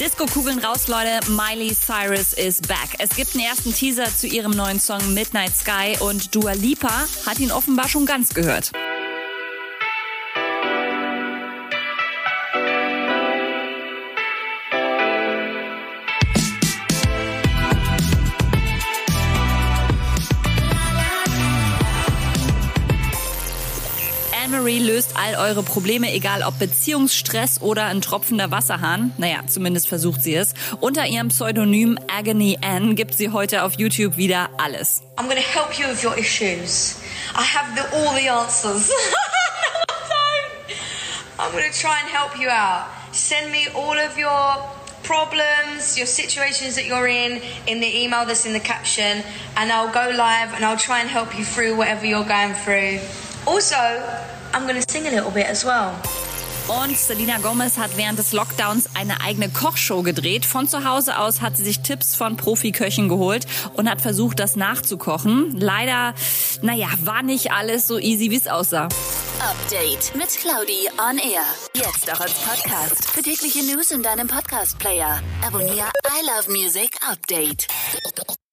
Disco-Kugeln raus, Leute. Miley Cyrus is back. Es gibt einen ersten Teaser zu ihrem neuen Song Midnight Sky und Dua Lipa hat ihn offenbar schon ganz gehört. Anne-Marie löst all eure Probleme, egal ob Beziehungsstress oder ein tropfender Wasserhahn. Naja, zumindest versucht sie es. Unter ihrem Pseudonym Agony Ann gibt sie heute auf YouTube wieder alles. I'm to help you with your issues. I have the, all the answers. I'm to try and help you out. Send me all of your problems, your situations that you're in, in the email that's in the caption, and I'll go live and I'll try and help you through whatever you're going through. Also, I'm going to sing a little bit as well. Und Selena Gomez hat während des Lockdowns eine eigene Kochshow gedreht. Von zu Hause aus hat sie sich Tipps von Profiköchen geholt und hat versucht, das nachzukochen. Leider, naja, war nicht alles so easy, wie es aussah. Update mit Claudi on Air. Jetzt auch als Podcast. Für tägliche News in deinem Podcast-Player. Abonniere I Love Music Update.